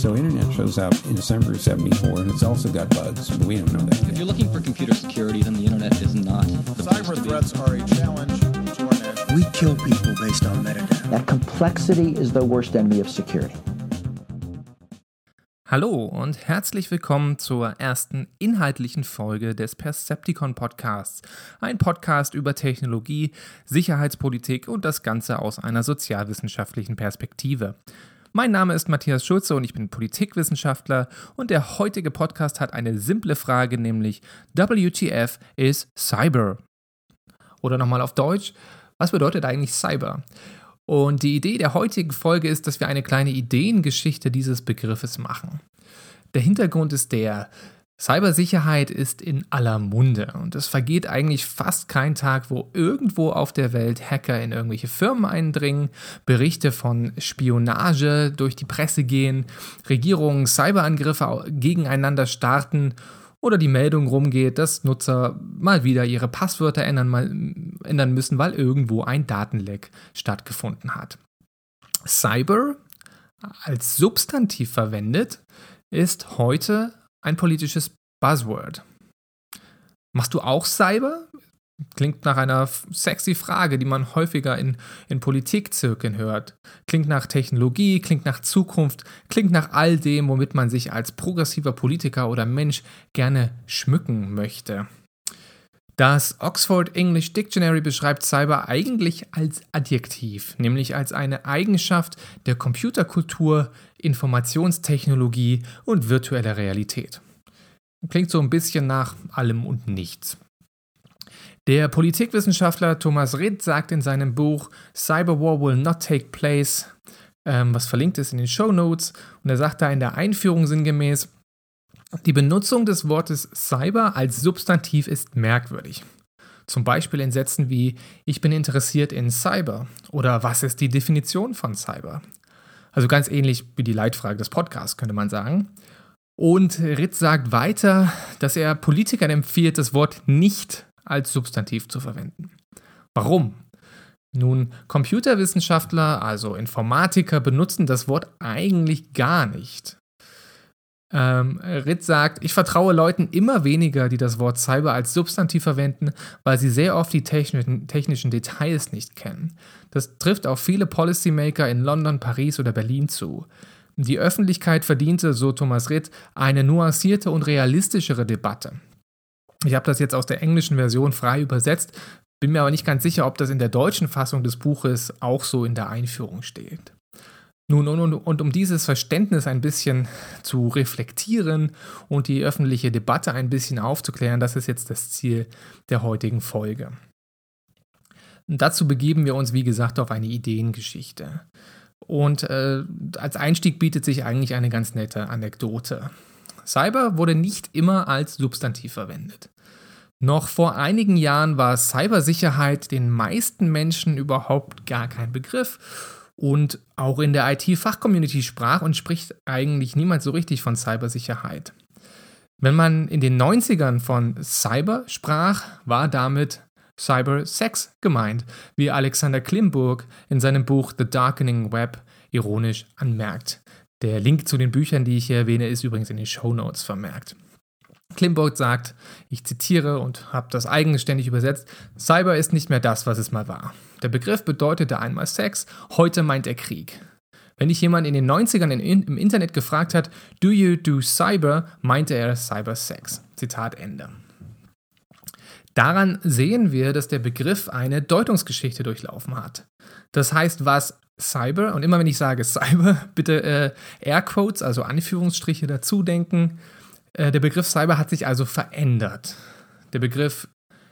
So internet shows up in December of 74 and it's also got bugs, but we don't know that If yet. you're looking for computer security, then the internet is not the place Cyber threats are a challenge to our national We kill people based on metadata. That complexity is the worst enemy of security. Hallo und herzlich willkommen zur ersten inhaltlichen Folge des Percepticon Podcasts. Ein Podcast über Technologie, Sicherheitspolitik und das Ganze aus einer sozialwissenschaftlichen Perspektive. Mein Name ist Matthias Schulze und ich bin Politikwissenschaftler und der heutige Podcast hat eine simple Frage, nämlich WTF is Cyber? Oder nochmal auf Deutsch, was bedeutet eigentlich Cyber? Und die Idee der heutigen Folge ist, dass wir eine kleine Ideengeschichte dieses Begriffes machen. Der Hintergrund ist der, Cybersicherheit ist in aller Munde und es vergeht eigentlich fast kein Tag, wo irgendwo auf der Welt Hacker in irgendwelche Firmen eindringen, Berichte von Spionage durch die Presse gehen, Regierungen Cyberangriffe gegeneinander starten oder die Meldung rumgeht, dass Nutzer mal wieder ihre Passwörter ändern, mal, ändern müssen, weil irgendwo ein Datenleck stattgefunden hat. Cyber als Substantiv verwendet ist heute ein politisches Buzzword. Machst du auch Cyber? Klingt nach einer sexy Frage, die man häufiger in, in Politikzirkeln hört. Klingt nach Technologie, klingt nach Zukunft, klingt nach all dem, womit man sich als progressiver Politiker oder Mensch gerne schmücken möchte. Das Oxford English Dictionary beschreibt Cyber eigentlich als Adjektiv, nämlich als eine Eigenschaft der Computerkultur, Informationstechnologie und virtueller Realität. Klingt so ein bisschen nach allem und nichts. Der Politikwissenschaftler Thomas Ritt sagt in seinem Buch Cyberwar Will Not Take Place, ähm, was verlinkt ist in den Show Notes, und er sagt da in der Einführung sinngemäß, die Benutzung des Wortes Cyber als Substantiv ist merkwürdig. Zum Beispiel in Sätzen wie Ich bin interessiert in Cyber oder Was ist die Definition von Cyber? Also ganz ähnlich wie die Leitfrage des Podcasts, könnte man sagen. Und Ritz sagt weiter, dass er Politikern empfiehlt, das Wort nicht als Substantiv zu verwenden. Warum? Nun, Computerwissenschaftler, also Informatiker, benutzen das Wort eigentlich gar nicht. Ähm, Ritz sagt, ich vertraue Leuten immer weniger, die das Wort Cyber als Substantiv verwenden, weil sie sehr oft die technischen, technischen Details nicht kennen. Das trifft auf viele Policymaker in London, Paris oder Berlin zu. Die Öffentlichkeit verdiente, so Thomas Ritt, eine nuancierte und realistischere Debatte. Ich habe das jetzt aus der englischen Version frei übersetzt, bin mir aber nicht ganz sicher, ob das in der deutschen Fassung des Buches auch so in der Einführung steht. Nun, und, und, und, um dieses Verständnis ein bisschen zu reflektieren und die öffentliche Debatte ein bisschen aufzuklären, das ist jetzt das Ziel der heutigen Folge. Und dazu begeben wir uns, wie gesagt, auf eine Ideengeschichte. Und äh, als Einstieg bietet sich eigentlich eine ganz nette Anekdote. Cyber wurde nicht immer als Substantiv verwendet. Noch vor einigen Jahren war Cybersicherheit den meisten Menschen überhaupt gar kein Begriff und auch in der IT-Fachcommunity sprach und spricht eigentlich niemand so richtig von Cybersicherheit. Wenn man in den 90ern von Cyber sprach, war damit Cybersex gemeint, wie Alexander Klimburg in seinem Buch The Darkening Web ironisch anmerkt. Der Link zu den Büchern, die ich hier erwähne, ist übrigens in den Show Notes vermerkt. Klimburg sagt, ich zitiere und habe das eigenständig übersetzt, Cyber ist nicht mehr das, was es mal war. Der Begriff bedeutete einmal Sex, heute meint er Krieg. Wenn dich jemand in den 90ern in, im Internet gefragt hat, do you do Cyber, meinte er Cybersex. Zitat Ende. Daran sehen wir, dass der Begriff eine Deutungsgeschichte durchlaufen hat. Das heißt, was Cyber, und immer wenn ich sage Cyber, bitte äh, Airquotes, also Anführungsstriche dazu denken, äh, der Begriff Cyber hat sich also verändert. Der Begriff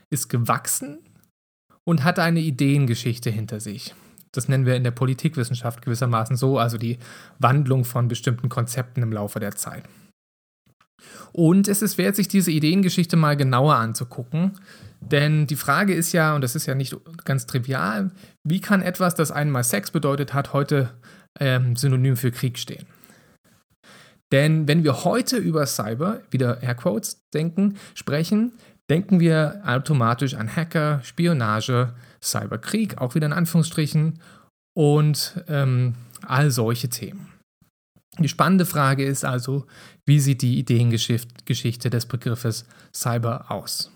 ist gewachsen und hat eine Ideengeschichte hinter sich. Das nennen wir in der Politikwissenschaft gewissermaßen so, also die Wandlung von bestimmten Konzepten im Laufe der Zeit. Und es ist wert, sich diese Ideengeschichte mal genauer anzugucken, denn die Frage ist ja, und das ist ja nicht ganz trivial, wie kann etwas, das einmal Sex bedeutet hat, heute ähm, synonym für Krieg stehen? Denn wenn wir heute über Cyber, wieder Airquotes, denken, sprechen, denken wir automatisch an Hacker, Spionage, Cyberkrieg, auch wieder in Anführungsstrichen, und ähm, all solche Themen. Die spannende Frage ist also, wie sieht die Ideengeschichte des Begriffes Cyber aus?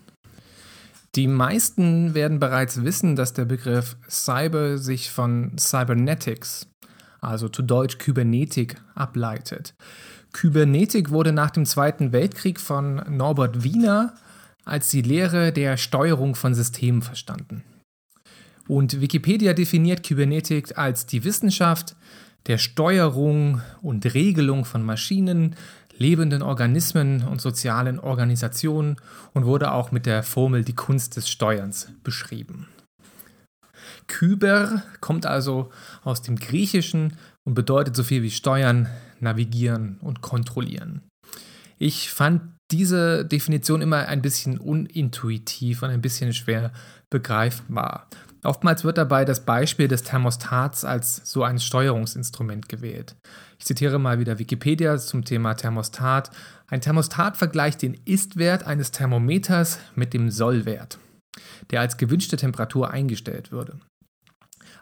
Die meisten werden bereits wissen, dass der Begriff Cyber sich von Cybernetics, also zu Deutsch Kybernetik, ableitet. Kybernetik wurde nach dem Zweiten Weltkrieg von Norbert Wiener als die Lehre der Steuerung von Systemen verstanden. Und Wikipedia definiert Kybernetik als die Wissenschaft der Steuerung und Regelung von Maschinen, lebenden Organismen und sozialen Organisationen und wurde auch mit der Formel die Kunst des Steuerns beschrieben. Kyber kommt also aus dem Griechischen und bedeutet so viel wie steuern, navigieren und kontrollieren. Ich fand diese Definition immer ein bisschen unintuitiv und ein bisschen schwer begreifbar. Oftmals wird dabei das Beispiel des Thermostats als so ein Steuerungsinstrument gewählt. Ich zitiere mal wieder Wikipedia zum Thema Thermostat. Ein Thermostat vergleicht den Ist-Wert eines Thermometers mit dem Sollwert, der als gewünschte Temperatur eingestellt würde.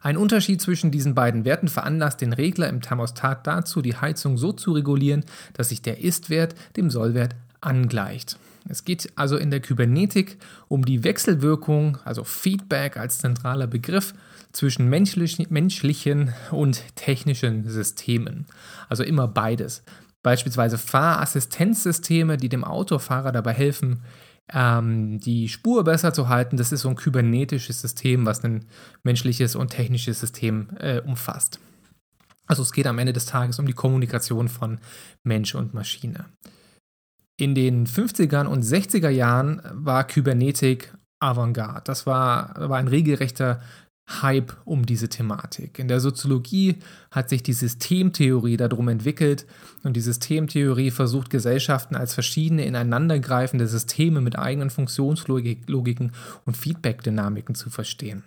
Ein Unterschied zwischen diesen beiden Werten veranlasst den Regler im Thermostat dazu, die Heizung so zu regulieren, dass sich der Ist-Wert dem Sollwert angleicht. Es geht also in der Kybernetik um die Wechselwirkung, also Feedback als zentraler Begriff zwischen menschlich, menschlichen und technischen Systemen. Also immer beides. Beispielsweise Fahrassistenzsysteme, die dem Autofahrer dabei helfen, ähm, die Spur besser zu halten. Das ist so ein kybernetisches System, was ein menschliches und technisches System äh, umfasst. Also es geht am Ende des Tages um die Kommunikation von Mensch und Maschine. In den 50er und 60er Jahren war Kybernetik Avantgarde. Das war, war ein regelrechter Hype um diese Thematik. In der Soziologie hat sich die Systemtheorie darum entwickelt und die Systemtheorie versucht Gesellschaften als verschiedene ineinandergreifende Systeme mit eigenen Funktionslogiken und Feedback-Dynamiken zu verstehen.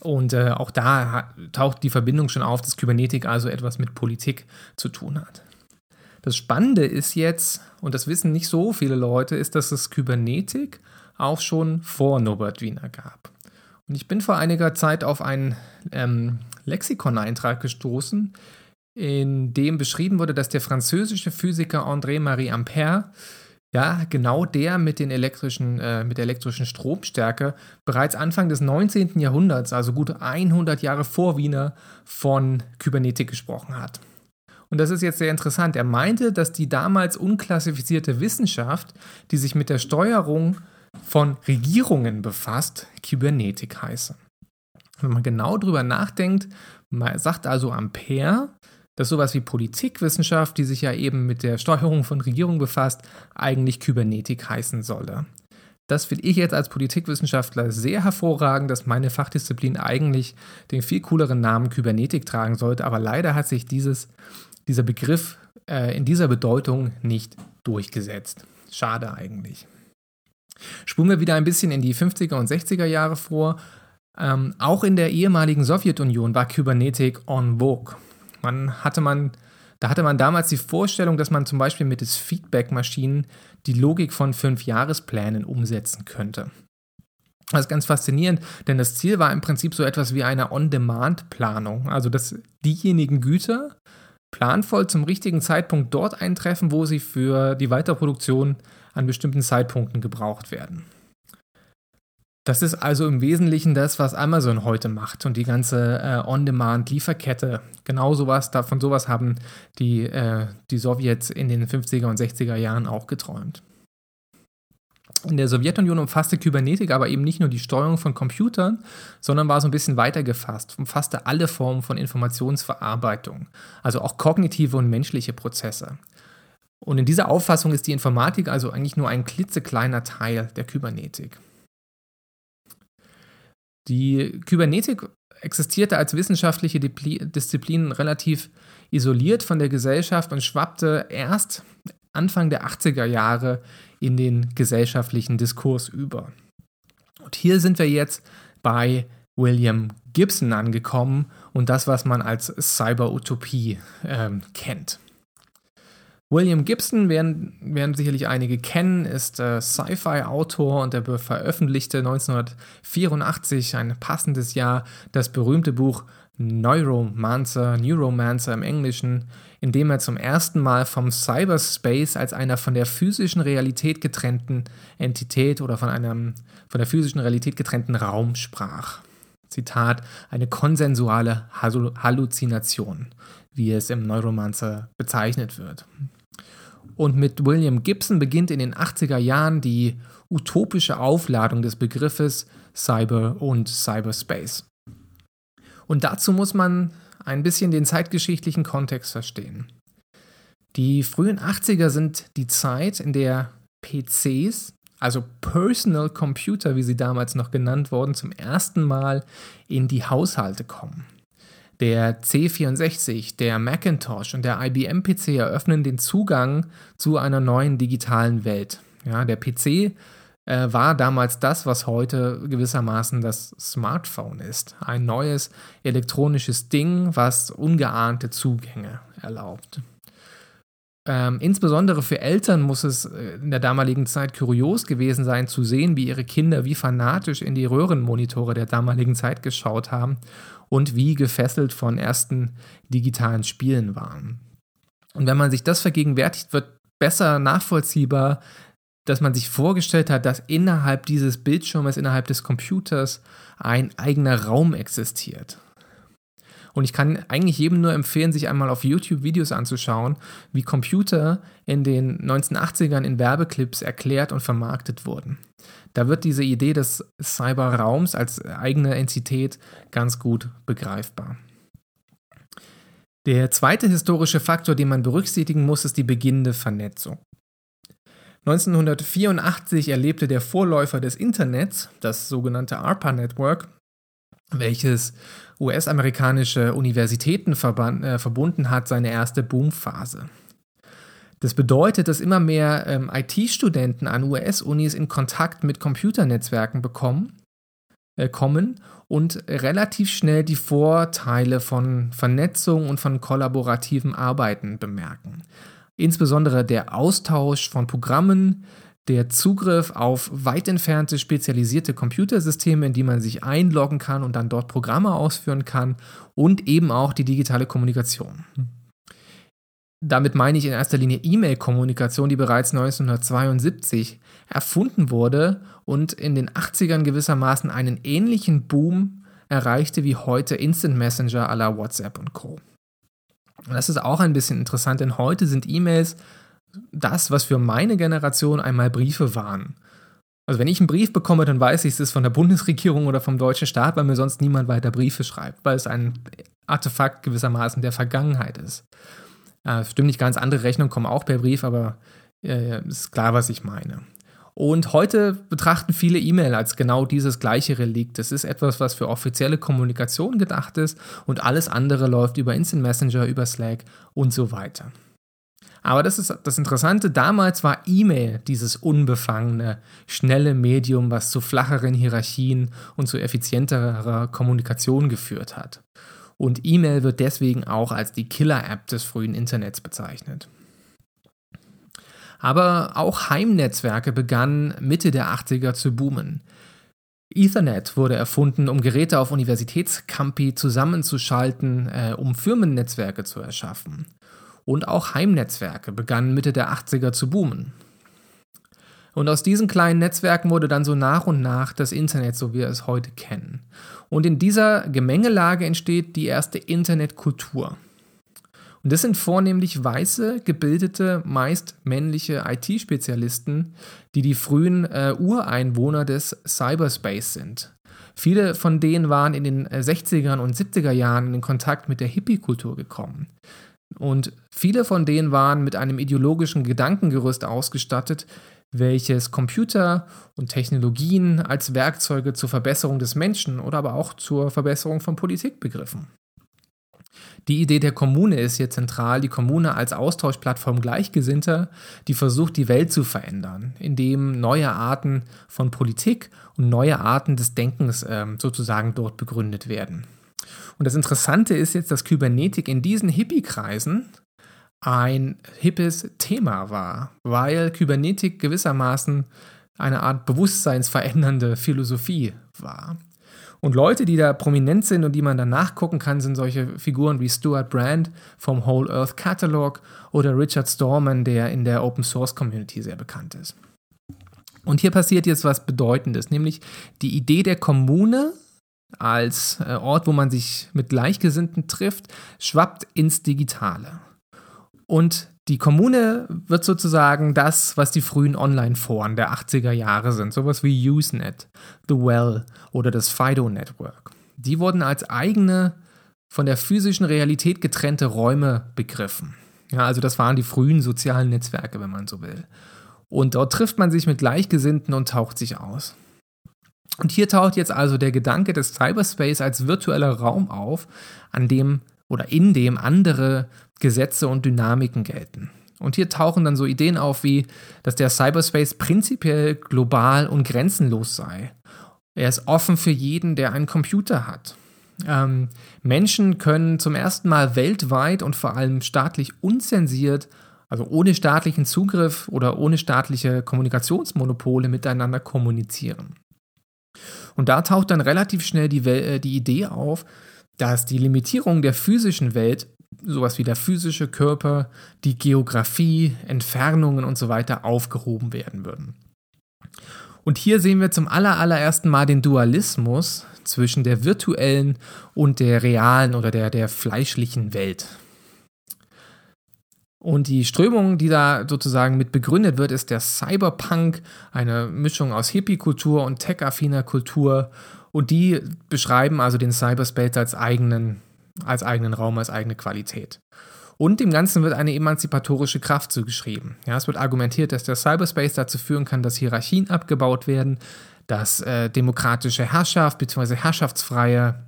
Und äh, auch da taucht die Verbindung schon auf, dass Kybernetik also etwas mit Politik zu tun hat. Das Spannende ist jetzt, und das wissen nicht so viele Leute, ist, dass es Kybernetik auch schon vor Norbert Wiener gab. Und ich bin vor einiger Zeit auf einen ähm, Lexikon-Eintrag gestoßen, in dem beschrieben wurde, dass der französische Physiker André-Marie Ampère, ja, genau der mit, den elektrischen, äh, mit der elektrischen Stromstärke, bereits Anfang des 19. Jahrhunderts, also gut 100 Jahre vor Wiener, von Kybernetik gesprochen hat. Und das ist jetzt sehr interessant. Er meinte, dass die damals unklassifizierte Wissenschaft, die sich mit der Steuerung von Regierungen befasst, Kybernetik heiße. Wenn man genau drüber nachdenkt, sagt also Ampere, dass sowas wie Politikwissenschaft, die sich ja eben mit der Steuerung von Regierungen befasst, eigentlich Kybernetik heißen solle. Das finde ich jetzt als Politikwissenschaftler sehr hervorragend, dass meine Fachdisziplin eigentlich den viel cooleren Namen Kybernetik tragen sollte, aber leider hat sich dieses, dieser Begriff äh, in dieser Bedeutung nicht durchgesetzt. Schade eigentlich. Spulen wir wieder ein bisschen in die 50er und 60er Jahre vor. Ähm, auch in der ehemaligen Sowjetunion war Kybernetik en vogue. Man hatte man, da hatte man damals die Vorstellung, dass man zum Beispiel mit des Feedback-Maschinen die Logik von Fünfjahresplänen umsetzen könnte. Das ist ganz faszinierend, denn das Ziel war im Prinzip so etwas wie eine On-Demand-Planung. Also, dass diejenigen Güter planvoll zum richtigen Zeitpunkt dort eintreffen, wo sie für die Weiterproduktion an bestimmten Zeitpunkten gebraucht werden. Das ist also im Wesentlichen das, was Amazon heute macht und die ganze äh, On-Demand-Lieferkette. Genau sowas, davon sowas haben die, äh, die Sowjets in den 50er und 60er Jahren auch geträumt. In der Sowjetunion umfasste Kybernetik aber eben nicht nur die Steuerung von Computern, sondern war so ein bisschen weiter gefasst, umfasste alle Formen von Informationsverarbeitung, also auch kognitive und menschliche Prozesse. Und in dieser Auffassung ist die Informatik also eigentlich nur ein klitzekleiner Teil der Kybernetik. Die Kybernetik existierte als wissenschaftliche Disziplin relativ isoliert von der Gesellschaft und schwappte erst Anfang der 80er Jahre in den gesellschaftlichen Diskurs über. Und hier sind wir jetzt bei William Gibson angekommen und das, was man als Cyber-Utopie ähm, kennt. William Gibson werden, werden sicherlich einige kennen, ist äh, Sci-Fi-Autor und er veröffentlichte 1984, ein passendes Jahr, das berühmte Buch Neuromancer, Neuromancer im Englischen, in dem er zum ersten Mal vom Cyberspace als einer von der physischen Realität getrennten Entität oder von einem von der physischen Realität getrennten Raum sprach. Zitat, eine konsensuale Halluzination, wie es im Neuromancer bezeichnet wird. Und mit William Gibson beginnt in den 80er Jahren die utopische Aufladung des Begriffes Cyber und Cyberspace. Und dazu muss man ein bisschen den zeitgeschichtlichen Kontext verstehen. Die frühen 80er sind die Zeit, in der PCs, also Personal Computer, wie sie damals noch genannt wurden, zum ersten Mal in die Haushalte kommen. Der C64, der Macintosh und der IBM-PC eröffnen den Zugang zu einer neuen digitalen Welt. Ja, der PC äh, war damals das, was heute gewissermaßen das Smartphone ist. Ein neues elektronisches Ding, was ungeahnte Zugänge erlaubt. Ähm, insbesondere für Eltern muss es äh, in der damaligen Zeit kurios gewesen sein, zu sehen, wie ihre Kinder wie fanatisch in die Röhrenmonitore der damaligen Zeit geschaut haben und wie gefesselt von ersten digitalen Spielen waren. Und wenn man sich das vergegenwärtigt, wird besser nachvollziehbar, dass man sich vorgestellt hat, dass innerhalb dieses Bildschirmes, innerhalb des Computers ein eigener Raum existiert. Und ich kann eigentlich jedem nur empfehlen, sich einmal auf YouTube Videos anzuschauen, wie Computer in den 1980ern in Werbeclips erklärt und vermarktet wurden. Da wird diese Idee des Cyberraums als eigene Entität ganz gut begreifbar. Der zweite historische Faktor, den man berücksichtigen muss, ist die beginnende Vernetzung. 1984 erlebte der Vorläufer des Internets, das sogenannte ARPA-Network, welches US-amerikanische Universitäten äh, verbunden hat, seine erste Boomphase. Das bedeutet, dass immer mehr ähm, IT-Studenten an US-Unis in Kontakt mit Computernetzwerken bekommen, äh, kommen und relativ schnell die Vorteile von Vernetzung und von kollaborativem Arbeiten bemerken. Insbesondere der Austausch von Programmen, der Zugriff auf weit entfernte spezialisierte Computersysteme, in die man sich einloggen kann und dann dort Programme ausführen kann und eben auch die digitale Kommunikation. Damit meine ich in erster Linie E-Mail-Kommunikation, die bereits 1972 erfunden wurde und in den 80ern gewissermaßen einen ähnlichen Boom erreichte wie heute Instant Messenger à la WhatsApp und Co. Das ist auch ein bisschen interessant, denn heute sind E-Mails das, was für meine Generation einmal Briefe waren. Also wenn ich einen Brief bekomme, dann weiß ich, es ist von der Bundesregierung oder vom deutschen Staat, weil mir sonst niemand weiter Briefe schreibt, weil es ein Artefakt gewissermaßen der Vergangenheit ist. Äh, stimmt nicht ganz, andere Rechnungen kommen auch per Brief, aber äh, ist klar, was ich meine. Und heute betrachten viele E-Mail als genau dieses gleiche Relikt. Es ist etwas, was für offizielle Kommunikation gedacht ist und alles andere läuft über Instant Messenger, über Slack und so weiter. Aber das ist das Interessante, damals war E-Mail dieses unbefangene, schnelle Medium, was zu flacheren Hierarchien und zu effizienterer Kommunikation geführt hat. Und E-Mail wird deswegen auch als die Killer-App des frühen Internets bezeichnet. Aber auch Heimnetzwerke begannen Mitte der 80er zu boomen. Ethernet wurde erfunden, um Geräte auf Universitätscampi zusammenzuschalten, äh, um Firmennetzwerke zu erschaffen. Und auch Heimnetzwerke begannen Mitte der 80er zu boomen. Und aus diesen kleinen Netzwerken wurde dann so nach und nach das Internet, so wie wir es heute kennen. Und in dieser Gemengelage entsteht die erste Internetkultur. Und das sind vornehmlich weiße, gebildete, meist männliche IT-Spezialisten, die die frühen äh, Ureinwohner des Cyberspace sind. Viele von denen waren in den 60er äh, und 70er Jahren in Kontakt mit der Hippie-Kultur gekommen. Und viele von denen waren mit einem ideologischen Gedankengerüst ausgestattet, welches Computer und Technologien als Werkzeuge zur Verbesserung des Menschen oder aber auch zur Verbesserung von Politik begriffen. Die Idee der Kommune ist hier zentral, die Kommune als Austauschplattform Gleichgesinnter, die versucht, die Welt zu verändern, indem neue Arten von Politik und neue Arten des Denkens äh, sozusagen dort begründet werden. Und das Interessante ist jetzt, dass Kybernetik in diesen Hippie-Kreisen ein hippes Thema war, weil Kybernetik gewissermaßen eine Art bewusstseinsverändernde Philosophie war. Und Leute, die da prominent sind und die man dann nachgucken kann, sind solche Figuren wie Stuart Brand vom Whole Earth Catalog oder Richard Stallman, der in der Open Source Community sehr bekannt ist. Und hier passiert jetzt was Bedeutendes, nämlich die Idee der Kommune als äh, Ort, wo man sich mit Gleichgesinnten trifft, schwappt ins Digitale. Und die Kommune wird sozusagen das, was die frühen Online-Foren der 80er Jahre sind, sowas wie Usenet, The Well oder das Fido Network. Die wurden als eigene, von der physischen Realität getrennte Räume begriffen. Ja, also das waren die frühen sozialen Netzwerke, wenn man so will. Und dort trifft man sich mit Gleichgesinnten und taucht sich aus. Und hier taucht jetzt also der Gedanke des Cyberspace als virtueller Raum auf, an dem oder in dem andere Gesetze und Dynamiken gelten. Und hier tauchen dann so Ideen auf wie, dass der Cyberspace prinzipiell global und grenzenlos sei. Er ist offen für jeden, der einen Computer hat. Ähm, Menschen können zum ersten Mal weltweit und vor allem staatlich unzensiert, also ohne staatlichen Zugriff oder ohne staatliche Kommunikationsmonopole miteinander kommunizieren. Und da taucht dann relativ schnell die, äh, die Idee auf, dass die Limitierung der physischen Welt, sowas wie der physische Körper, die Geografie, Entfernungen und so weiter aufgehoben werden würden. Und hier sehen wir zum allerersten Mal den Dualismus zwischen der virtuellen und der realen oder der, der fleischlichen Welt. Und die Strömung, die da sozusagen mit begründet wird, ist der Cyberpunk, eine Mischung aus Hippie-Kultur und tech-affiner Kultur und die beschreiben also den Cyberspace als eigenen, als eigenen Raum, als eigene Qualität. Und dem Ganzen wird eine emanzipatorische Kraft zugeschrieben. Ja, es wird argumentiert, dass der Cyberspace dazu führen kann, dass Hierarchien abgebaut werden, dass äh, demokratische Herrschaft bzw. herrschaftsfreie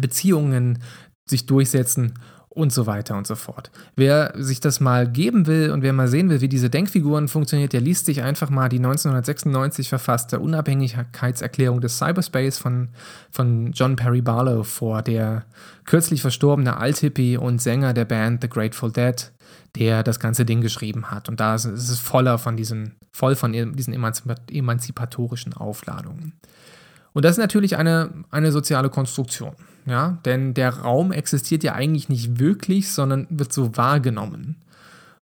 Beziehungen sich durchsetzen und so weiter und so fort. Wer sich das mal geben will und wer mal sehen will, wie diese Denkfiguren funktioniert, der liest sich einfach mal die 1996 verfasste Unabhängigkeitserklärung des Cyberspace von, von John Perry Barlow vor, der kürzlich verstorbene Althippie und Sänger der Band The Grateful Dead, der das ganze Ding geschrieben hat. Und da ist es voller von diesen, voll von diesen emanzipatorischen Aufladungen. Und das ist natürlich eine, eine soziale Konstruktion. Ja, denn der Raum existiert ja eigentlich nicht wirklich, sondern wird so wahrgenommen.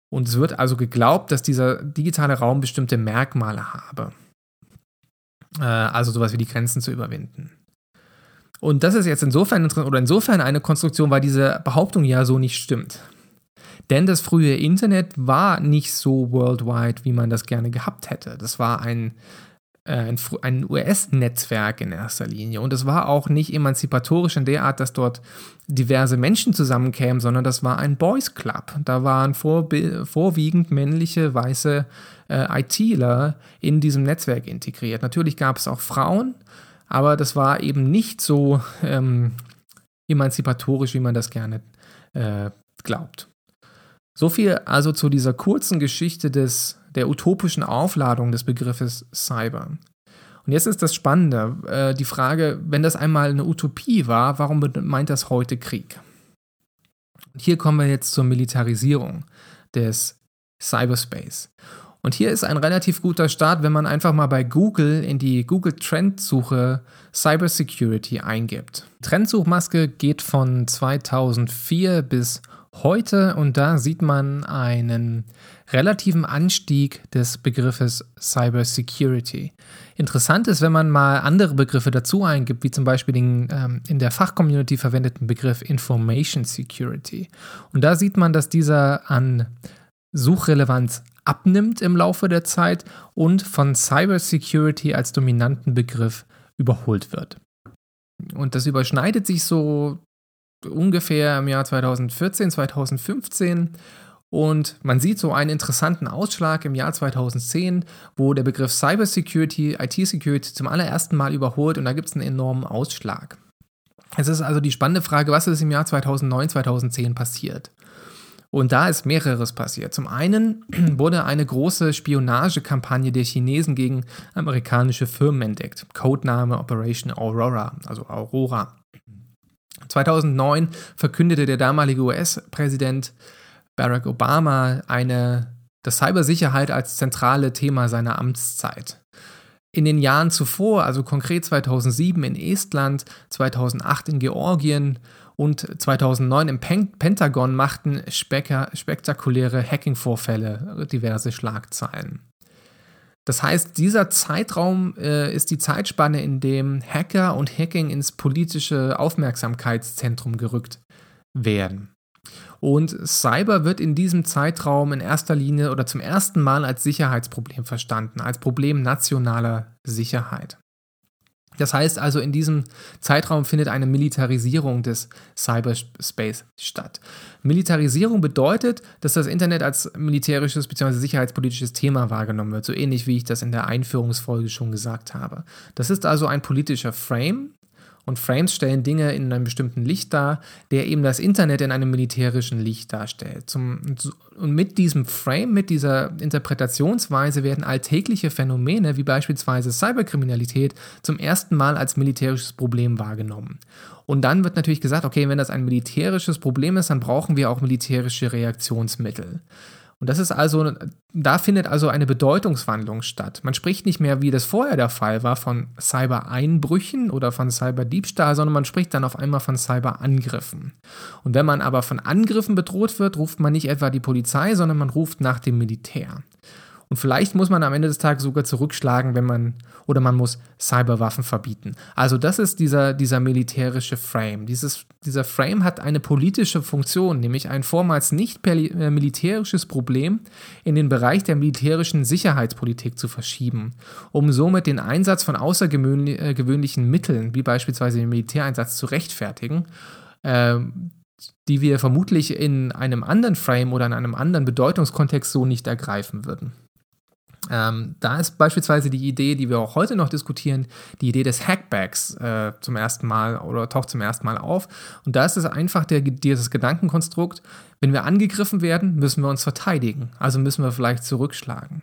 Und es wird also geglaubt, dass dieser digitale Raum bestimmte Merkmale habe. Äh, also sowas wie die Grenzen zu überwinden. Und das ist jetzt insofern oder insofern eine Konstruktion, weil diese Behauptung ja so nicht stimmt. Denn das frühe Internet war nicht so worldwide, wie man das gerne gehabt hätte. Das war ein äh, ein, US-Netzwerk in erster Linie. Und es war auch nicht emanzipatorisch in der Art, dass dort diverse Menschen zusammenkämen, sondern das war ein Boys Club. Da waren vorwiegend männliche, weiße äh, ITler in diesem Netzwerk integriert. Natürlich gab es auch Frauen, aber das war eben nicht so ähm, emanzipatorisch, wie man das gerne äh, glaubt. So viel also zu dieser kurzen Geschichte des der utopischen Aufladung des Begriffes Cyber. Und jetzt ist das Spannende, äh, die Frage, wenn das einmal eine Utopie war, warum meint das heute Krieg? Und hier kommen wir jetzt zur Militarisierung des Cyberspace. Und hier ist ein relativ guter Start, wenn man einfach mal bei Google in die Google Trendsuche Cybersecurity eingibt. Trendsuchmaske geht von 2004 bis heute und da sieht man einen relativen Anstieg des Begriffes Cybersecurity. Interessant ist, wenn man mal andere Begriffe dazu eingibt, wie zum Beispiel den ähm, in der Fachcommunity verwendeten Begriff Information Security. Und da sieht man, dass dieser an Suchrelevanz abnimmt im Laufe der Zeit und von Cybersecurity als dominanten Begriff überholt wird. Und das überschneidet sich so ungefähr im Jahr 2014, 2015 und man sieht so einen interessanten Ausschlag im Jahr 2010, wo der Begriff Cybersecurity, IT-Security zum allerersten Mal überholt und da gibt es einen enormen Ausschlag. Es ist also die spannende Frage, was ist im Jahr 2009, 2010 passiert? Und da ist mehreres passiert. Zum einen wurde eine große Spionagekampagne der Chinesen gegen amerikanische Firmen entdeckt. Codename Operation Aurora, also Aurora. 2009 verkündete der damalige US-Präsident Barack Obama eine, das Cybersicherheit als zentrale Thema seiner Amtszeit. in den Jahren zuvor, also konkret 2007 in Estland, 2008 in Georgien und 2009 im Pen Pentagon machten spektakuläre Hacking-Vorfälle diverse Schlagzeilen. Das heißt, dieser Zeitraum äh, ist die Zeitspanne, in dem Hacker und Hacking ins politische Aufmerksamkeitszentrum gerückt werden. Und Cyber wird in diesem Zeitraum in erster Linie oder zum ersten Mal als Sicherheitsproblem verstanden, als Problem nationaler Sicherheit. Das heißt also, in diesem Zeitraum findet eine Militarisierung des Cyberspace statt. Militarisierung bedeutet, dass das Internet als militärisches bzw. sicherheitspolitisches Thema wahrgenommen wird, so ähnlich wie ich das in der Einführungsfolge schon gesagt habe. Das ist also ein politischer Frame, und Frames stellen Dinge in einem bestimmten Licht dar, der eben das Internet in einem militärischen Licht darstellt. Zum, und mit diesem Frame, mit dieser Interpretationsweise werden alltägliche Phänomene wie beispielsweise Cyberkriminalität zum ersten Mal als militärisches Problem wahrgenommen. Und dann wird natürlich gesagt, okay, wenn das ein militärisches Problem ist, dann brauchen wir auch militärische Reaktionsmittel. Und das ist also, da findet also eine Bedeutungswandlung statt. Man spricht nicht mehr, wie das vorher der Fall war, von Cyber-Einbrüchen oder von Cyber-Diebstahl, sondern man spricht dann auf einmal von Cyber-Angriffen. Und wenn man aber von Angriffen bedroht wird, ruft man nicht etwa die Polizei, sondern man ruft nach dem Militär. Und vielleicht muss man am Ende des Tages sogar zurückschlagen, wenn man, oder man muss Cyberwaffen verbieten. Also das ist dieser, dieser militärische Frame. Dieses, dieser Frame hat eine politische Funktion, nämlich ein vormals nicht äh, militärisches Problem in den Bereich der militärischen Sicherheitspolitik zu verschieben, um somit den Einsatz von außergewöhnlichen Mitteln, wie beispielsweise den Militäreinsatz, zu rechtfertigen. Äh, die wir vermutlich in einem anderen Frame oder in einem anderen Bedeutungskontext so nicht ergreifen würden. Ähm, da ist beispielsweise die Idee, die wir auch heute noch diskutieren, die Idee des Hackbacks äh, zum ersten Mal oder taucht zum ersten Mal auf. Und da ist es einfach der, dieses Gedankenkonstrukt, wenn wir angegriffen werden, müssen wir uns verteidigen. Also müssen wir vielleicht zurückschlagen.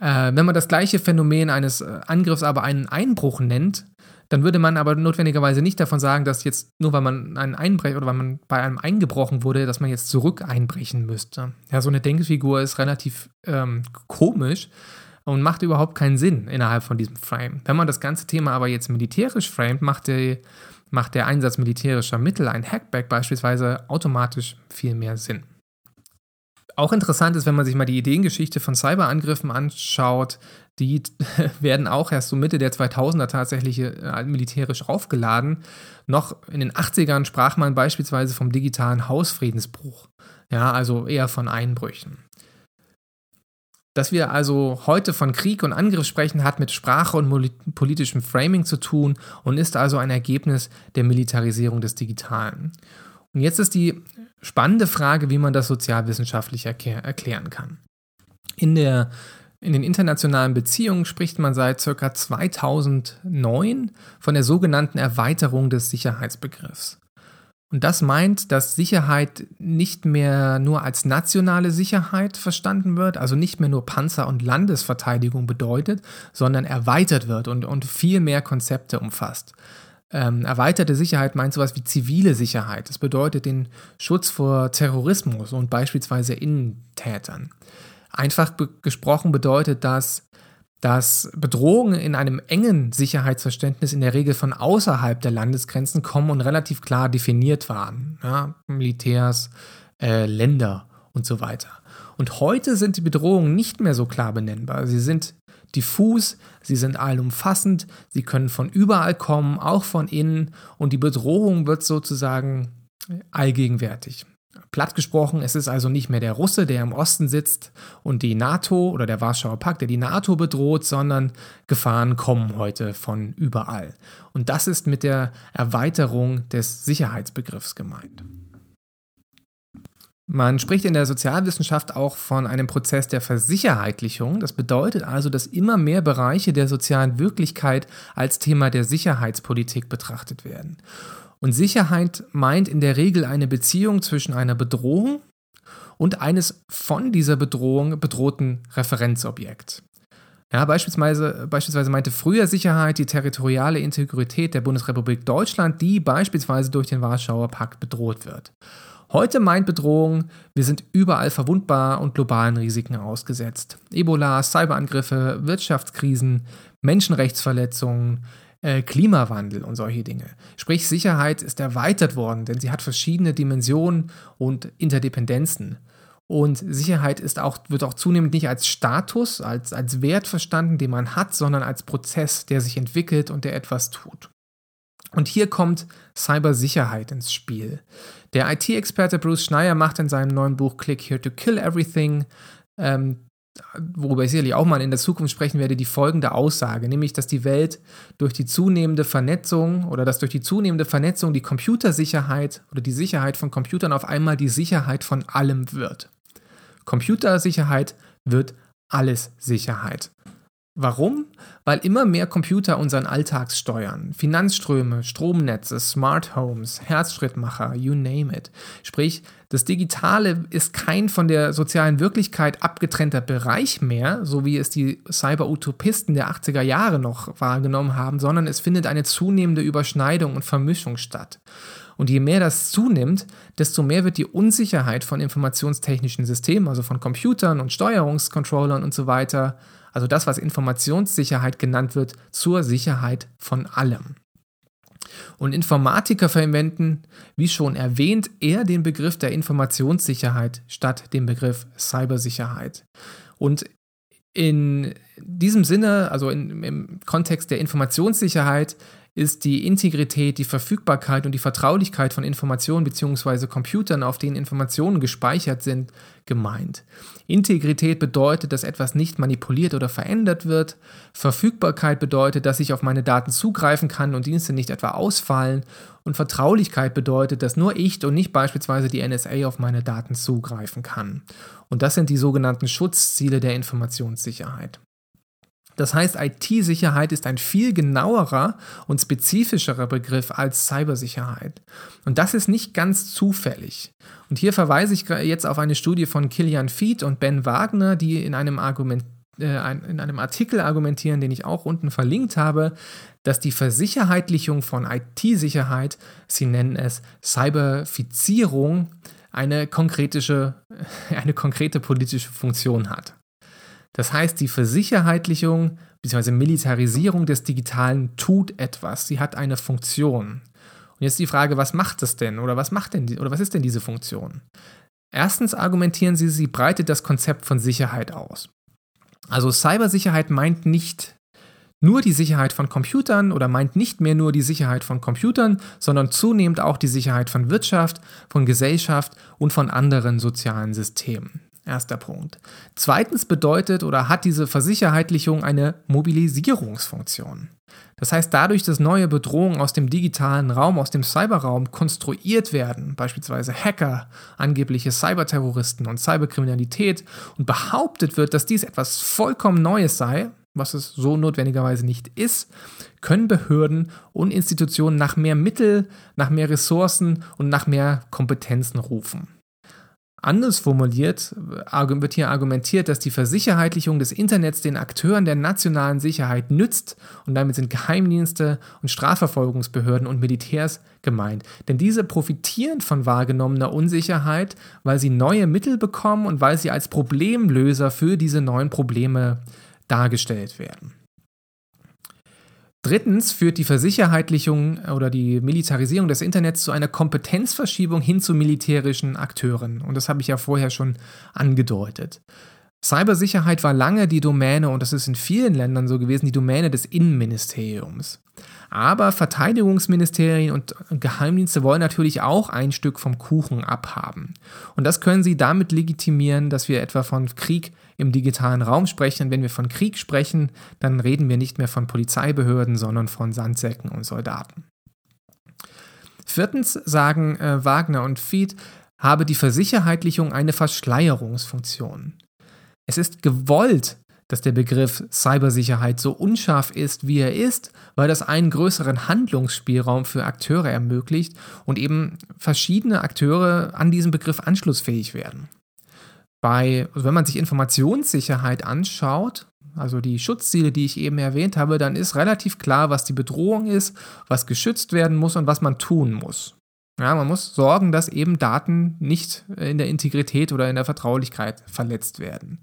Äh, wenn man das gleiche Phänomen eines äh, Angriffs aber einen Einbruch nennt, dann würde man aber notwendigerweise nicht davon sagen, dass jetzt nur weil man einen Einbrecher oder weil man bei einem eingebrochen wurde, dass man jetzt zurück einbrechen müsste. Ja, so eine Denkfigur ist relativ ähm, komisch und macht überhaupt keinen Sinn innerhalb von diesem Frame. Wenn man das ganze Thema aber jetzt militärisch framet, macht der, macht der Einsatz militärischer Mittel, ein Hackback beispielsweise, automatisch viel mehr Sinn. Auch interessant ist, wenn man sich mal die Ideengeschichte von Cyberangriffen anschaut, die werden auch erst so Mitte der 2000er tatsächlich äh, militärisch aufgeladen. Noch in den 80ern sprach man beispielsweise vom digitalen Hausfriedensbruch. Ja, also eher von Einbrüchen. Dass wir also heute von Krieg und Angriff sprechen, hat mit Sprache und politischem Framing zu tun und ist also ein Ergebnis der Militarisierung des Digitalen. Und jetzt ist die spannende Frage, wie man das sozialwissenschaftlich erklär erklären kann. In, der, in den internationalen Beziehungen spricht man seit ca. 2009 von der sogenannten Erweiterung des Sicherheitsbegriffs. Und das meint, dass Sicherheit nicht mehr nur als nationale Sicherheit verstanden wird, also nicht mehr nur Panzer- und Landesverteidigung bedeutet, sondern erweitert wird und, und viel mehr Konzepte umfasst. Ähm, erweiterte Sicherheit meint sowas wie zivile Sicherheit. Das bedeutet den Schutz vor Terrorismus und beispielsweise Innentätern. Einfach be gesprochen bedeutet das, dass Bedrohungen in einem engen Sicherheitsverständnis in der Regel von außerhalb der Landesgrenzen kommen und relativ klar definiert waren. Ja, Militärs, äh, Länder und so weiter. Und heute sind die Bedrohungen nicht mehr so klar benennbar. Sie sind diffus, sie sind allumfassend, sie können von überall kommen, auch von innen und die Bedrohung wird sozusagen allgegenwärtig. Platt gesprochen, es ist also nicht mehr der Russe, der im Osten sitzt und die NATO oder der Warschauer Pakt, der die NATO bedroht, sondern Gefahren kommen heute von überall. Und das ist mit der Erweiterung des Sicherheitsbegriffs gemeint. Man spricht in der Sozialwissenschaft auch von einem Prozess der Versicherheitlichung. Das bedeutet also, dass immer mehr Bereiche der sozialen Wirklichkeit als Thema der Sicherheitspolitik betrachtet werden. Und Sicherheit meint in der Regel eine Beziehung zwischen einer Bedrohung und eines von dieser Bedrohung bedrohten Referenzobjekt. Ja, beispielsweise, beispielsweise meinte früher Sicherheit die territoriale Integrität der Bundesrepublik Deutschland, die beispielsweise durch den Warschauer Pakt bedroht wird. Heute meint Bedrohung, wir sind überall verwundbar und globalen Risiken ausgesetzt. Ebola, Cyberangriffe, Wirtschaftskrisen, Menschenrechtsverletzungen, äh, Klimawandel und solche Dinge. Sprich, Sicherheit ist erweitert worden, denn sie hat verschiedene Dimensionen und Interdependenzen. Und Sicherheit ist auch, wird auch zunehmend nicht als Status, als, als Wert verstanden, den man hat, sondern als Prozess, der sich entwickelt und der etwas tut. Und hier kommt Cybersicherheit ins Spiel. Der IT-Experte Bruce Schneier macht in seinem neuen Buch Click Here to Kill Everything, ähm, worüber ich sicherlich auch mal in der Zukunft sprechen werde, die folgende Aussage, nämlich, dass die Welt durch die zunehmende Vernetzung oder dass durch die zunehmende Vernetzung die Computersicherheit oder die Sicherheit von Computern auf einmal die Sicherheit von allem wird. Computersicherheit wird alles Sicherheit. Warum? Weil immer mehr Computer unseren Alltag steuern. Finanzströme, Stromnetze, Smart Homes, Herzschrittmacher, you name it. Sprich, das Digitale ist kein von der sozialen Wirklichkeit abgetrennter Bereich mehr, so wie es die Cyber-Utopisten der 80er Jahre noch wahrgenommen haben, sondern es findet eine zunehmende Überschneidung und Vermischung statt. Und je mehr das zunimmt, desto mehr wird die Unsicherheit von informationstechnischen Systemen, also von Computern und Steuerungscontrollern und so weiter, also das, was Informationssicherheit genannt wird, zur Sicherheit von allem. Und Informatiker verwenden, wie schon erwähnt, eher den Begriff der Informationssicherheit statt dem Begriff Cybersicherheit. Und in diesem Sinne, also in, im Kontext der Informationssicherheit, ist die Integrität, die Verfügbarkeit und die Vertraulichkeit von Informationen bzw. Computern, auf denen Informationen gespeichert sind, gemeint. Integrität bedeutet, dass etwas nicht manipuliert oder verändert wird. Verfügbarkeit bedeutet, dass ich auf meine Daten zugreifen kann und Dienste nicht etwa ausfallen. Und Vertraulichkeit bedeutet, dass nur ich und nicht beispielsweise die NSA auf meine Daten zugreifen kann. Und das sind die sogenannten Schutzziele der Informationssicherheit. Das heißt, IT-Sicherheit ist ein viel genauerer und spezifischerer Begriff als Cybersicherheit. Und das ist nicht ganz zufällig. Und hier verweise ich jetzt auf eine Studie von Kilian Feed und Ben Wagner, die in einem, Argument, äh, in einem Artikel argumentieren, den ich auch unten verlinkt habe, dass die Versicherheitlichung von IT-Sicherheit, sie nennen es Cyberfizierung, eine eine konkrete politische Funktion hat. Das heißt, die Versicherheitlichung bzw. Militarisierung des Digitalen tut etwas. Sie hat eine Funktion. Und jetzt die Frage, was macht es denn oder was macht denn oder was ist denn diese Funktion? Erstens argumentieren sie, sie breitet das Konzept von Sicherheit aus. Also Cybersicherheit meint nicht nur die Sicherheit von Computern oder meint nicht mehr nur die Sicherheit von Computern, sondern zunehmend auch die Sicherheit von Wirtschaft, von Gesellschaft und von anderen sozialen Systemen. Erster Punkt. Zweitens bedeutet oder hat diese Versicherheitlichung eine Mobilisierungsfunktion. Das heißt, dadurch, dass neue Bedrohungen aus dem digitalen Raum, aus dem Cyberraum konstruiert werden, beispielsweise Hacker, angebliche Cyberterroristen und Cyberkriminalität, und behauptet wird, dass dies etwas vollkommen Neues sei, was es so notwendigerweise nicht ist, können Behörden und Institutionen nach mehr Mittel, nach mehr Ressourcen und nach mehr Kompetenzen rufen. Anders formuliert wird hier argumentiert, dass die Versicherheitlichung des Internets den Akteuren der nationalen Sicherheit nützt und damit sind Geheimdienste und Strafverfolgungsbehörden und Militärs gemeint. Denn diese profitieren von wahrgenommener Unsicherheit, weil sie neue Mittel bekommen und weil sie als Problemlöser für diese neuen Probleme dargestellt werden. Drittens führt die Versicherheitlichung oder die Militarisierung des Internets zu einer Kompetenzverschiebung hin zu militärischen Akteuren. Und das habe ich ja vorher schon angedeutet. Cybersicherheit war lange die Domäne, und das ist in vielen Ländern so gewesen, die Domäne des Innenministeriums. Aber Verteidigungsministerien und Geheimdienste wollen natürlich auch ein Stück vom Kuchen abhaben. Und das können sie damit legitimieren, dass wir etwa von Krieg im digitalen Raum sprechen. Wenn wir von Krieg sprechen, dann reden wir nicht mehr von Polizeibehörden, sondern von Sandsäcken und Soldaten. Viertens sagen äh, Wagner und Fied, habe die Versicherheitlichung eine Verschleierungsfunktion. Es ist gewollt, dass der Begriff Cybersicherheit so unscharf ist, wie er ist, weil das einen größeren Handlungsspielraum für Akteure ermöglicht und eben verschiedene Akteure an diesem Begriff anschlussfähig werden. Bei, also wenn man sich Informationssicherheit anschaut, also die Schutzziele, die ich eben erwähnt habe, dann ist relativ klar, was die Bedrohung ist, was geschützt werden muss und was man tun muss. Ja, man muss sorgen, dass eben Daten nicht in der Integrität oder in der Vertraulichkeit verletzt werden.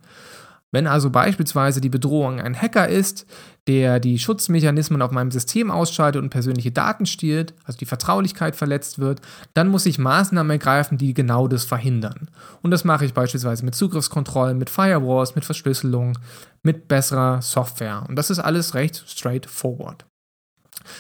Wenn also beispielsweise die Bedrohung ein Hacker ist, der die Schutzmechanismen auf meinem System ausschaltet und persönliche Daten stiehlt, also die Vertraulichkeit verletzt wird, dann muss ich Maßnahmen ergreifen, die genau das verhindern. Und das mache ich beispielsweise mit Zugriffskontrollen, mit Firewalls, mit Verschlüsselung, mit besserer Software. Und das ist alles recht straightforward.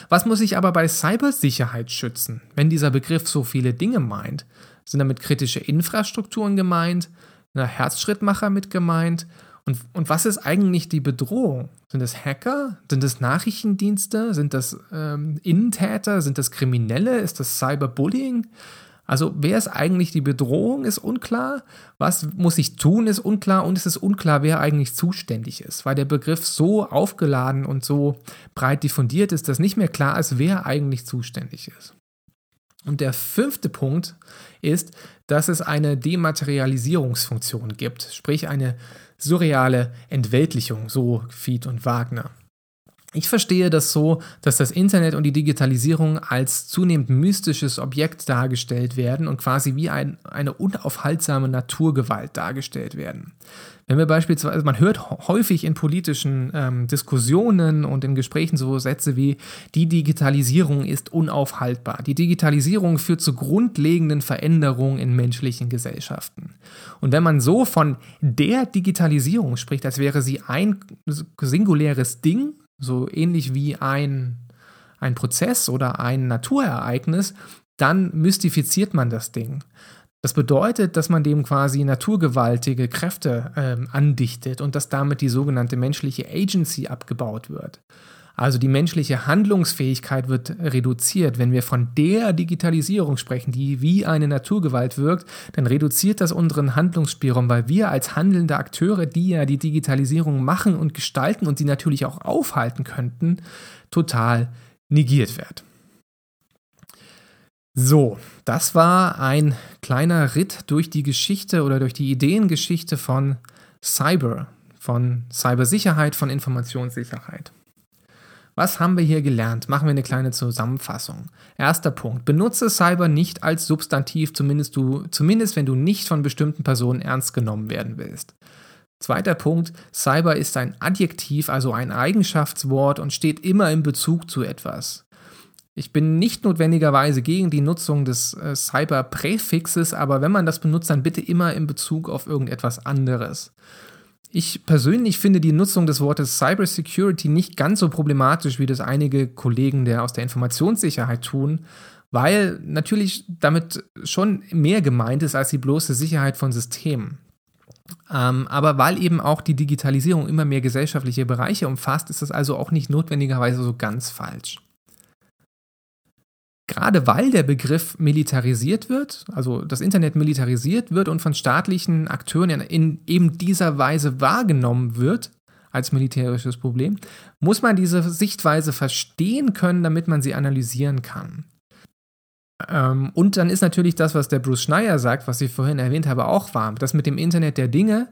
Was muss ich aber bei Cybersicherheit schützen, wenn dieser Begriff so viele Dinge meint? Sind damit kritische Infrastrukturen gemeint? Eine Herzschrittmacher mit gemeint? Und, und was ist eigentlich die Bedrohung? Sind das Hacker? Sind das Nachrichtendienste? Sind das ähm, Innentäter? Sind das Kriminelle? Ist das Cyberbullying? Also wer ist eigentlich die Bedrohung, ist unklar. Was muss ich tun, ist unklar. Und es ist unklar, wer eigentlich zuständig ist, weil der Begriff so aufgeladen und so breit diffundiert ist, dass nicht mehr klar ist, wer eigentlich zuständig ist. Und der fünfte Punkt ist, dass es eine Dematerialisierungsfunktion gibt, sprich eine surreale Entweltlichung, so Fied und Wagner. Ich verstehe das so, dass das Internet und die Digitalisierung als zunehmend mystisches Objekt dargestellt werden und quasi wie ein, eine unaufhaltsame Naturgewalt dargestellt werden. Wenn wir beispielsweise, also man hört häufig in politischen ähm, Diskussionen und in Gesprächen so Sätze wie, die Digitalisierung ist unaufhaltbar. Die Digitalisierung führt zu grundlegenden Veränderungen in menschlichen Gesellschaften. Und wenn man so von der Digitalisierung spricht, als wäre sie ein singuläres Ding, so ähnlich wie ein, ein Prozess oder ein Naturereignis, dann mystifiziert man das Ding. Das bedeutet, dass man dem quasi naturgewaltige Kräfte ähm, andichtet und dass damit die sogenannte menschliche Agency abgebaut wird. Also die menschliche Handlungsfähigkeit wird reduziert. Wenn wir von der Digitalisierung sprechen, die wie eine Naturgewalt wirkt, dann reduziert das unseren Handlungsspielraum, weil wir als handelnde Akteure, die ja die Digitalisierung machen und gestalten und sie natürlich auch aufhalten könnten, total negiert wird. So, das war ein kleiner Ritt durch die Geschichte oder durch die Ideengeschichte von Cyber, von Cybersicherheit, von Informationssicherheit. Was haben wir hier gelernt? Machen wir eine kleine Zusammenfassung. Erster Punkt. Benutze Cyber nicht als Substantiv, zumindest, du, zumindest wenn du nicht von bestimmten Personen ernst genommen werden willst. Zweiter Punkt. Cyber ist ein Adjektiv, also ein Eigenschaftswort und steht immer in Bezug zu etwas. Ich bin nicht notwendigerweise gegen die Nutzung des äh, Cyber-Präfixes, aber wenn man das benutzt, dann bitte immer in Bezug auf irgendetwas anderes. Ich persönlich finde die Nutzung des Wortes Cybersecurity nicht ganz so problematisch, wie das einige Kollegen der aus der Informationssicherheit tun, weil natürlich damit schon mehr gemeint ist als die bloße Sicherheit von Systemen. Ähm, aber weil eben auch die Digitalisierung immer mehr gesellschaftliche Bereiche umfasst, ist das also auch nicht notwendigerweise so ganz falsch. Gerade weil der Begriff militarisiert wird, also das Internet militarisiert wird und von staatlichen Akteuren in eben dieser Weise wahrgenommen wird, als militärisches Problem, muss man diese Sichtweise verstehen können, damit man sie analysieren kann. Ähm, und dann ist natürlich das, was der Bruce Schneier sagt, was ich vorhin erwähnt habe, auch wahr. Das mit dem Internet der Dinge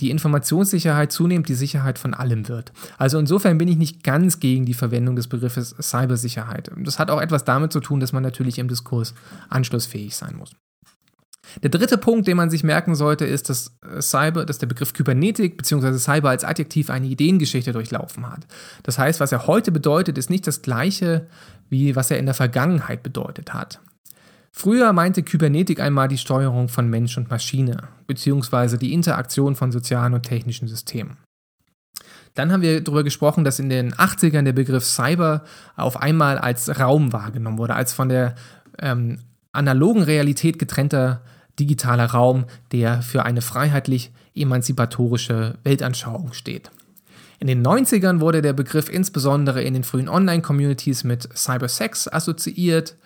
die Informationssicherheit zunehmend die Sicherheit von allem wird. Also insofern bin ich nicht ganz gegen die Verwendung des Begriffes Cybersicherheit. Das hat auch etwas damit zu tun, dass man natürlich im Diskurs anschlussfähig sein muss. Der dritte Punkt, den man sich merken sollte, ist, dass Cyber, dass der Begriff Kybernetik bzw. Cyber als Adjektiv eine Ideengeschichte durchlaufen hat. Das heißt, was er heute bedeutet, ist nicht das gleiche, wie was er in der Vergangenheit bedeutet hat. Früher meinte Kybernetik einmal die Steuerung von Mensch und Maschine, beziehungsweise die Interaktion von sozialen und technischen Systemen. Dann haben wir darüber gesprochen, dass in den 80ern der Begriff Cyber auf einmal als Raum wahrgenommen wurde, als von der ähm, analogen Realität getrennter digitaler Raum, der für eine freiheitlich emanzipatorische Weltanschauung steht. In den 90ern wurde der Begriff insbesondere in den frühen Online-Communities mit Cybersex assoziiert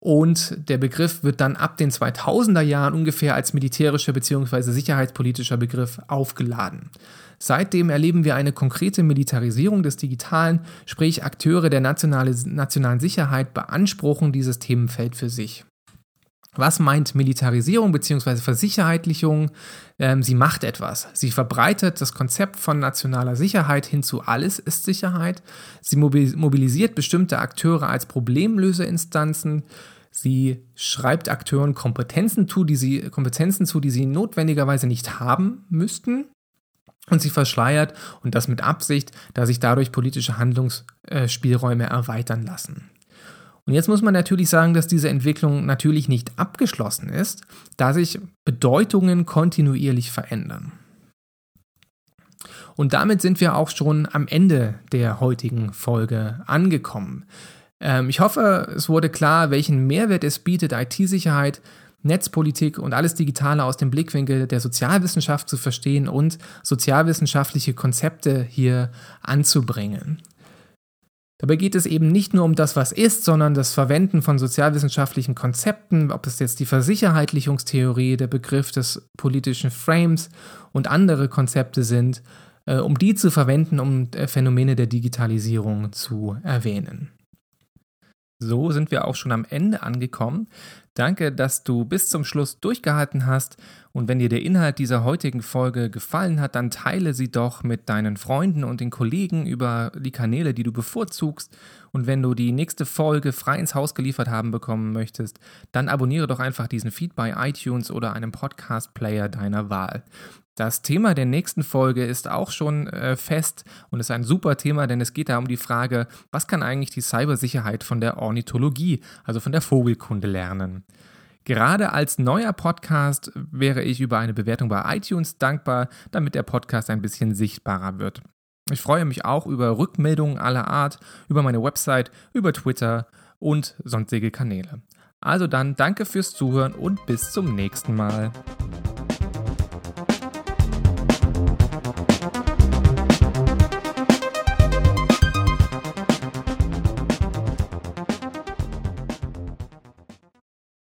und der Begriff wird dann ab den 2000er Jahren ungefähr als militärischer bzw. sicherheitspolitischer Begriff aufgeladen. Seitdem erleben wir eine konkrete Militarisierung des Digitalen, sprich Akteure der nationale, nationalen Sicherheit beanspruchen dieses Themenfeld für sich. Was meint Militarisierung bzw. Versicherheitlichung? Ähm, sie macht etwas. Sie verbreitet das Konzept von nationaler Sicherheit hin zu alles ist Sicherheit. Sie mobilisiert bestimmte Akteure als Problemlöserinstanzen. Sie schreibt Akteuren Kompetenzen zu, die sie, Kompetenzen zu, die sie notwendigerweise nicht haben müssten. Und sie verschleiert, und das mit Absicht, da sich dadurch politische Handlungsspielräume erweitern lassen. Und jetzt muss man natürlich sagen, dass diese Entwicklung natürlich nicht abgeschlossen ist, da sich Bedeutungen kontinuierlich verändern. Und damit sind wir auch schon am Ende der heutigen Folge angekommen. Ähm, ich hoffe, es wurde klar, welchen Mehrwert es bietet, IT-Sicherheit, Netzpolitik und alles Digitale aus dem Blickwinkel der Sozialwissenschaft zu verstehen und sozialwissenschaftliche Konzepte hier anzubringen. Dabei geht es eben nicht nur um das, was ist, sondern das Verwenden von sozialwissenschaftlichen Konzepten, ob es jetzt die Versicherheitlichungstheorie, der Begriff des politischen Frames und andere Konzepte sind, äh, um die zu verwenden, um äh, Phänomene der Digitalisierung zu erwähnen. So sind wir auch schon am Ende angekommen. Danke, dass du bis zum Schluss durchgehalten hast. Und wenn dir der Inhalt dieser heutigen Folge gefallen hat, dann teile sie doch mit deinen Freunden und den Kollegen über die Kanäle, die du bevorzugst. Und wenn du die nächste Folge frei ins Haus geliefert haben bekommen möchtest, dann abonniere doch einfach diesen Feed bei iTunes oder einem Podcast-Player deiner Wahl. Das Thema der nächsten Folge ist auch schon äh, fest und ist ein super Thema, denn es geht da um die Frage, was kann eigentlich die Cybersicherheit von der Ornithologie, also von der Vogelkunde lernen. Gerade als neuer Podcast wäre ich über eine Bewertung bei iTunes dankbar, damit der Podcast ein bisschen sichtbarer wird. Ich freue mich auch über Rückmeldungen aller Art, über meine Website, über Twitter und sonstige Kanäle. Also dann danke fürs Zuhören und bis zum nächsten Mal.